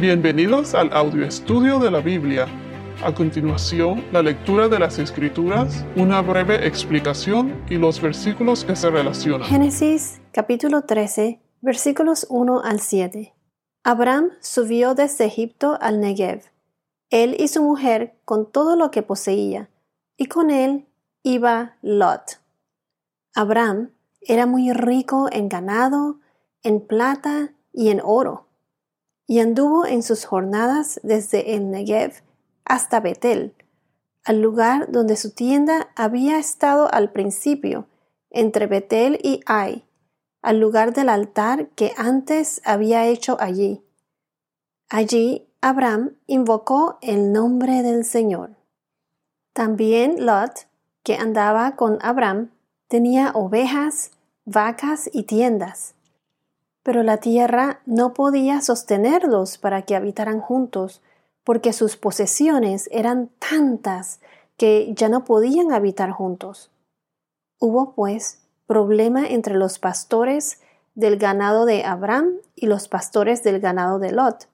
Bienvenidos al audio estudio de la Biblia. A continuación, la lectura de las Escrituras, una breve explicación y los versículos que se relacionan. Génesis capítulo 13, versículos 1 al 7. Abraham subió desde Egipto al Negev, él y su mujer con todo lo que poseía, y con él iba Lot. Abraham era muy rico en ganado, en plata y en oro y anduvo en sus jornadas desde el Negev hasta Betel, al lugar donde su tienda había estado al principio, entre Betel y Ai, al lugar del altar que antes había hecho allí. Allí Abraham invocó el nombre del Señor. También Lot, que andaba con Abraham, tenía ovejas, vacas y tiendas pero la tierra no podía sostenerlos para que habitaran juntos, porque sus posesiones eran tantas que ya no podían habitar juntos. Hubo, pues, problema entre los pastores del ganado de Abraham y los pastores del ganado de Lot.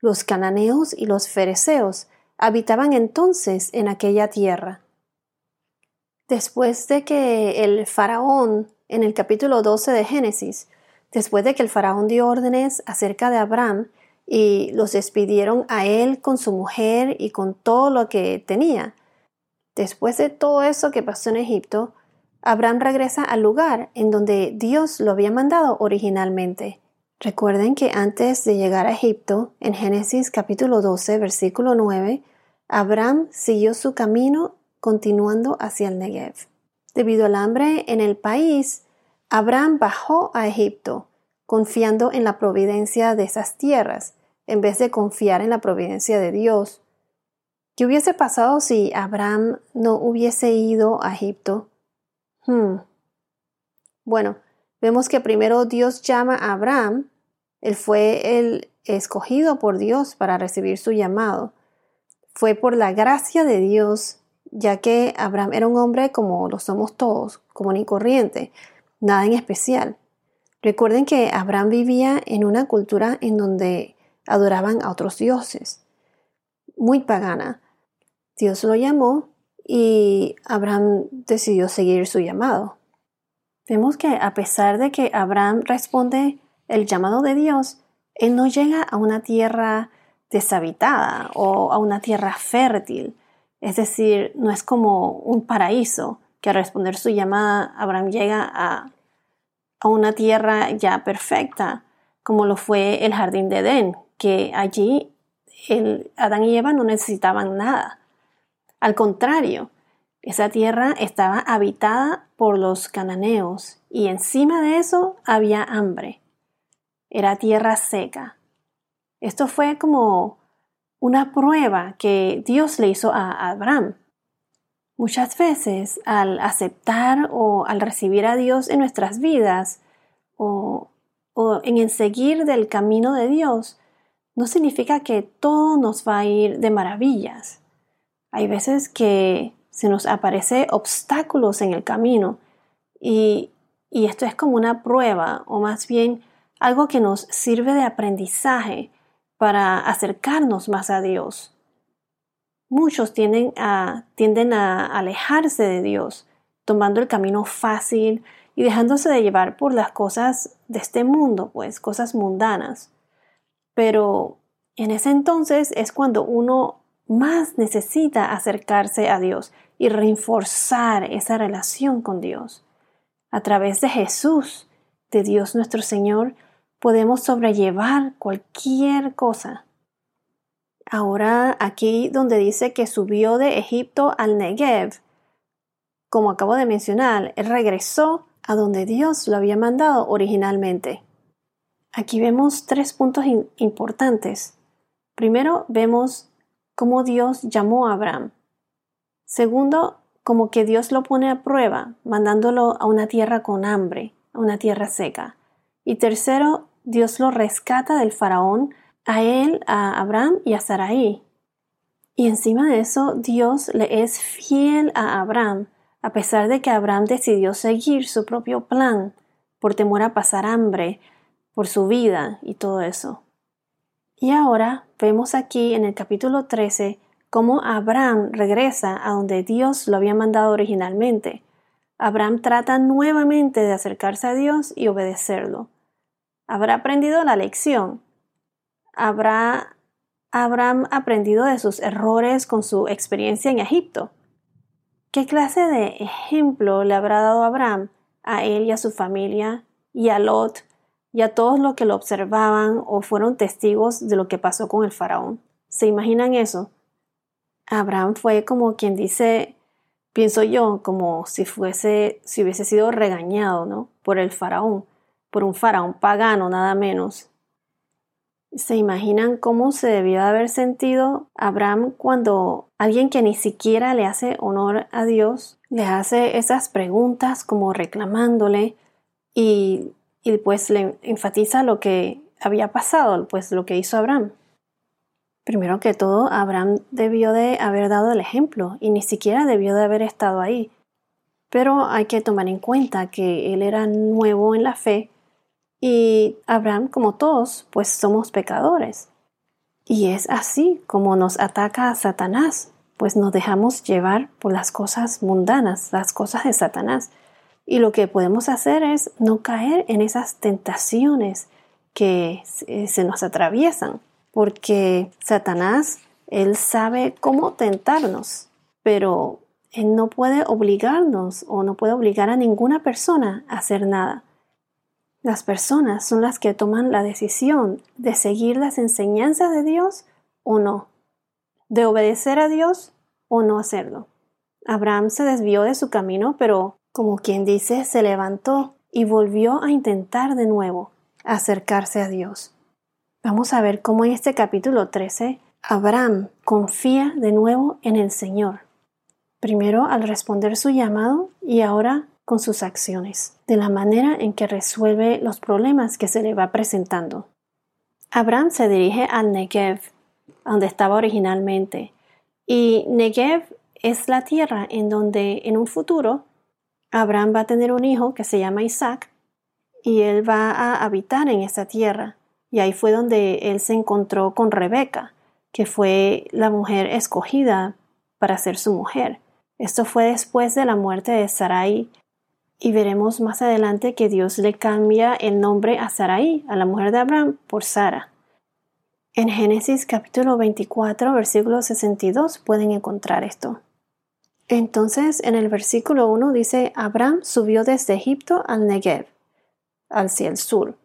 Los cananeos y los fereceos habitaban entonces en aquella tierra. Después de que el faraón, en el capítulo 12 de Génesis, Después de que el faraón dio órdenes acerca de Abraham y los despidieron a él con su mujer y con todo lo que tenía. Después de todo eso que pasó en Egipto, Abraham regresa al lugar en donde Dios lo había mandado originalmente. Recuerden que antes de llegar a Egipto, en Génesis capítulo 12, versículo 9, Abraham siguió su camino continuando hacia el Negev. Debido al hambre en el país, Abraham bajó a Egipto, confiando en la providencia de esas tierras, en vez de confiar en la providencia de Dios. ¿Qué hubiese pasado si Abraham no hubiese ido a Egipto? Hmm. Bueno, vemos que primero Dios llama a Abraham, él fue el escogido por Dios para recibir su llamado. Fue por la gracia de Dios, ya que Abraham era un hombre como lo somos todos, común y corriente, nada en especial. Recuerden que Abraham vivía en una cultura en donde adoraban a otros dioses, muy pagana. Dios lo llamó y Abraham decidió seguir su llamado. Vemos que a pesar de que Abraham responde el llamado de Dios, él no llega a una tierra deshabitada o a una tierra fértil. Es decir, no es como un paraíso que al responder su llamada Abraham llega a, una tierra ya perfecta, como lo fue el jardín de Edén, que allí el, Adán y Eva no necesitaban nada. Al contrario, esa tierra estaba habitada por los cananeos y encima de eso había hambre. Era tierra seca. Esto fue como una prueba que Dios le hizo a Abraham Muchas veces al aceptar o al recibir a Dios en nuestras vidas o, en el seguir del camino de Dios, no significa que todo nos va a ir de maravillas. Hay veces que se nos aparece obstáculos en el camino y esto es como una prueba o más bien algo que nos sirve de aprendizaje para acercarnos más a Dios muchos tienden a, alejarse de Dios, tomando el camino fácil y dejándose de llevar por las cosas de este mundo, pues cosas mundanas. Pero en ese entonces es cuando uno más necesita acercarse a Dios y reforzar esa relación con Dios. A través de Jesús, de Dios nuestro Señor, podemos sobrellevar cualquier cosa Ahora aquí donde dice que subió de Egipto al Negev, como acabo de mencionar, él regresó a donde Dios lo había mandado originalmente. Aquí vemos tres puntos importantes. Primero vemos cómo Dios llamó a Abraham. Segundo, como que Dios lo pone a prueba, mandándolo a una tierra con hambre, a una tierra seca. Y tercero, Dios lo rescata del faraón a él, a Abraham y a Sarai. Y encima de eso, Dios le es fiel a Abraham, a pesar de que Abraham decidió seguir su propio plan por temor a pasar hambre, por su vida y todo eso. Y ahora vemos aquí en el capítulo 13 cómo Abraham regresa a donde Dios lo había mandado originalmente. Abraham trata nuevamente de acercarse a Dios y obedecerlo. ¿Habrá aprendido la lección? ¿Habrá Abraham aprendido de sus errores con su experiencia en Egipto? ¿Qué clase de ejemplo le habrá dado Abraham a él y a su familia y a Lot y a todos los que lo observaban o fueron testigos de lo que pasó con el faraón? ¿Se imaginan eso? Abraham fue como quien dice, pienso yo, como si fuese, si hubiese sido regañado, ¿no? Por el faraón, por un faraón pagano nada menos. ¿Se imaginan cómo se debió haber sentido Abraham cuando alguien que ni siquiera le hace honor a Dios le hace esas preguntas como reclamándole y, y pues le enfatiza lo que había pasado, pues lo que hizo Abraham? Primero que todo, Abraham debió de haber dado el ejemplo y ni siquiera debió de haber estado ahí. Pero hay que tomar en cuenta que él era nuevo en la fe y Abraham, como todos, pues somos pecadores. Y es así como nos ataca Satanás, pues nos dejamos llevar por las cosas mundanas, las cosas de Satanás. Y lo que podemos hacer es no caer en esas tentaciones que se nos atraviesan porque Satanás, él sabe cómo tentarnos, pero él no puede obligarnos o no puede obligar a ninguna persona a hacer nada. Las personas son las que toman la decisión de seguir las enseñanzas de Dios o no, de obedecer a Dios o no hacerlo. Abraham se desvió de su camino, pero como quien dice, se levantó y volvió a intentar de nuevo acercarse a Dios. Vamos a ver cómo en este capítulo 13 Abraham confía de nuevo en el Señor. Primero al responder su llamado y ahora con sus acciones, de la manera en que resuelve los problemas que se le va presentando. Abraham se dirige al Negev, donde estaba originalmente, y Negev es la tierra en donde en un futuro Abraham va a tener un hijo que se llama Isaac, y él va a habitar en esa tierra. Y ahí fue donde él se encontró con Rebeca, que fue la mujer escogida para ser su mujer. Esto fue después de la muerte de Sarai y veremos más adelante que Dios le cambia el nombre a Sarai, a la mujer de Abraham, por Sara. En Génesis capítulo 24, versículo 62 pueden encontrar esto. Entonces, en el versículo 1 dice, Abraham subió desde Egipto al Negev, hacia el sur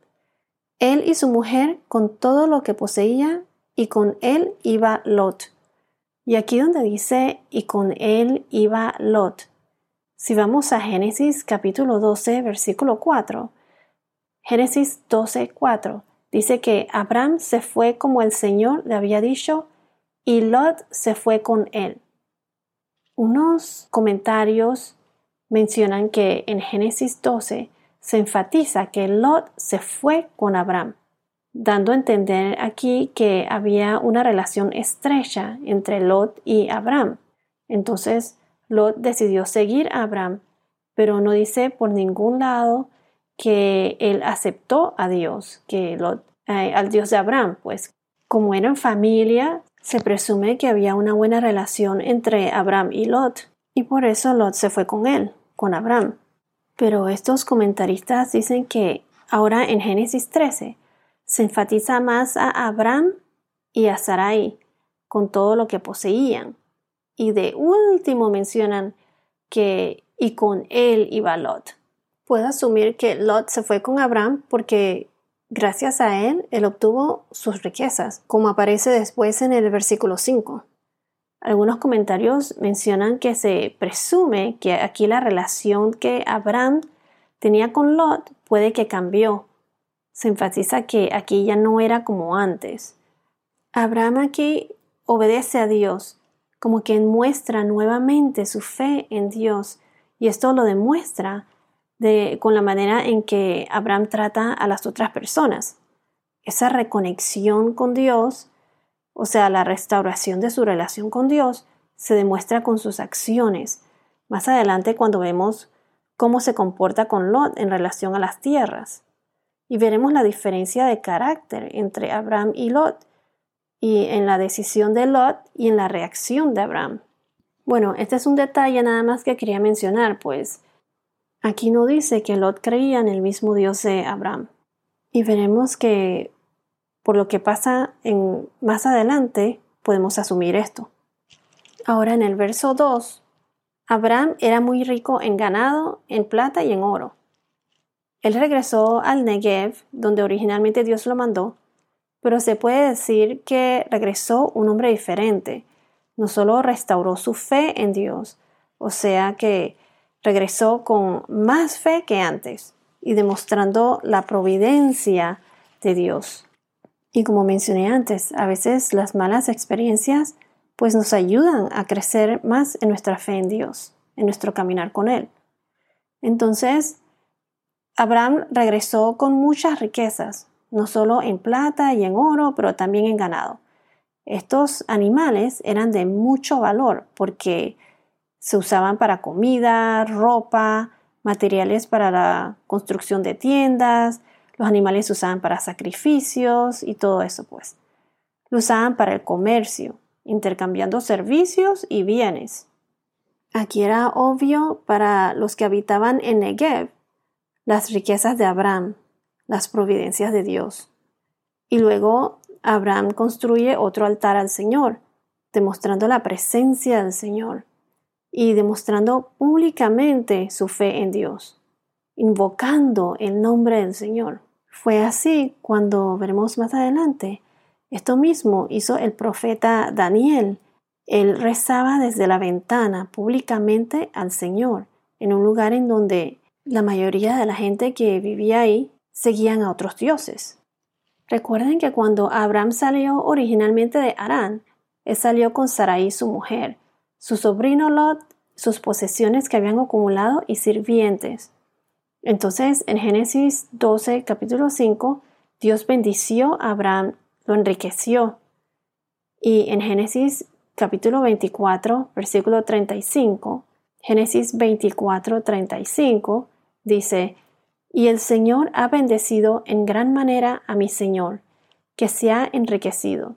él y su mujer con todo lo que poseía, y con él iba Lot. Y aquí donde dice, y con él iba Lot. Si vamos a Génesis capítulo 12, versículo 4, Génesis 12, 4, dice que Abraham se fue como el Señor le había dicho, y Lot se fue con él. Unos comentarios mencionan que en Génesis 12 se enfatiza que Lot se fue con Abraham, dando a entender aquí que había una relación estrecha entre Lot y Abraham. Entonces, Lot decidió seguir a Abraham, pero no dice por ningún lado que él aceptó a Dios, que eh, al Dios de Abraham, pues como eran familia, se presume que había una buena relación entre Abraham y Lot, y por eso Lot se fue con él, con Abraham. Pero estos comentaristas dicen que ahora en Génesis 13 se enfatiza más a Abraham y a Sarai con todo lo que poseían. Y de último mencionan que y con él iba Lot. Puedo asumir que Lot se fue con Abraham porque gracias a él él obtuvo sus riquezas, como aparece después en el versículo 5. Algunos comentarios mencionan que se presume que aquí la relación que Abraham tenía con Lot puede que cambió. Se enfatiza que aquí ya no era como antes. Abraham aquí obedece a Dios, como quien muestra nuevamente su fe en Dios, y esto lo demuestra de, con la manera en que Abraham trata a las otras personas. Esa reconexión con Dios o sea, la restauración de su relación con Dios, se demuestra con sus acciones. Más adelante cuando vemos cómo se comporta con Lot en relación a las tierras. Y veremos la diferencia de carácter entre Abraham y Lot y en la decisión de Lot y en la reacción de Abraham. Bueno, este es un detalle nada más que quería mencionar, pues aquí no dice que Lot creía en el mismo Dios de Abraham. Y veremos que por lo que pasa en, más adelante podemos asumir esto. Ahora en el verso 2, Abraham era muy rico en ganado, en plata y en oro. Él regresó al Negev, donde originalmente Dios lo mandó, pero se puede decir que regresó un hombre diferente. No solo restauró su fe en Dios, o sea que regresó con más fe que antes y demostrando la providencia de Dios. Y como mencioné antes, a veces las malas experiencias pues nos ayudan a crecer más en nuestra fe en Dios, en nuestro caminar con Él. Entonces, Abraham regresó con muchas riquezas, no solo en plata y en oro, pero también en ganado. Estos animales eran de mucho valor porque se usaban para comida, ropa, materiales para la construcción de tiendas, los animales se usaban para sacrificios y todo eso pues. Lo usaban para el comercio, intercambiando servicios y bienes. Aquí era obvio para los que habitaban en Negev las riquezas de Abraham, las providencias de Dios. Y luego Abraham construye otro altar al Señor, demostrando la presencia del Señor y demostrando públicamente su fe en Dios, invocando el nombre del Señor. Fue así cuando veremos más adelante. Esto mismo hizo el profeta Daniel. Él rezaba desde la ventana públicamente al Señor, en un lugar en donde la mayoría de la gente que vivía ahí seguían a otros dioses. Recuerden que cuando Abraham salió originalmente de Arán, él salió con Sarai su mujer, su sobrino Lot, sus posesiones que habían acumulado y sirvientes. Entonces, en Génesis 12, capítulo 5, Dios bendició a Abraham, lo enriqueció. Y en Génesis capítulo 24, versículo 35, Génesis 24, 35, dice, y el Señor ha bendecido en gran manera a mi Señor, que se ha enriquecido.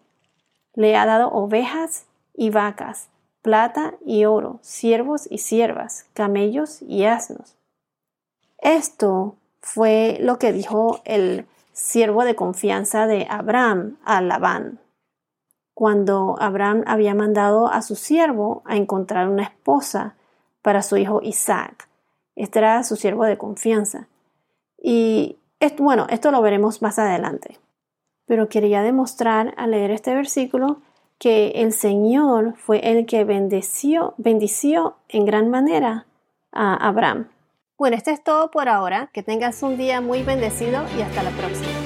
Le ha dado ovejas y vacas, plata y oro, siervos y siervas, camellos y asnos. Esto fue lo que dijo el siervo de confianza de Abraham a Labán, cuando Abraham había mandado a su siervo a encontrar una esposa para su hijo Isaac. Este era su siervo de confianza. Y bueno, esto lo veremos más adelante. Pero quería demostrar al leer este versículo que el Señor fue el que bendeció, bendició en gran manera a Abraham. Bueno, esto es todo por ahora. Que tengas un día muy bendecido y hasta la próxima.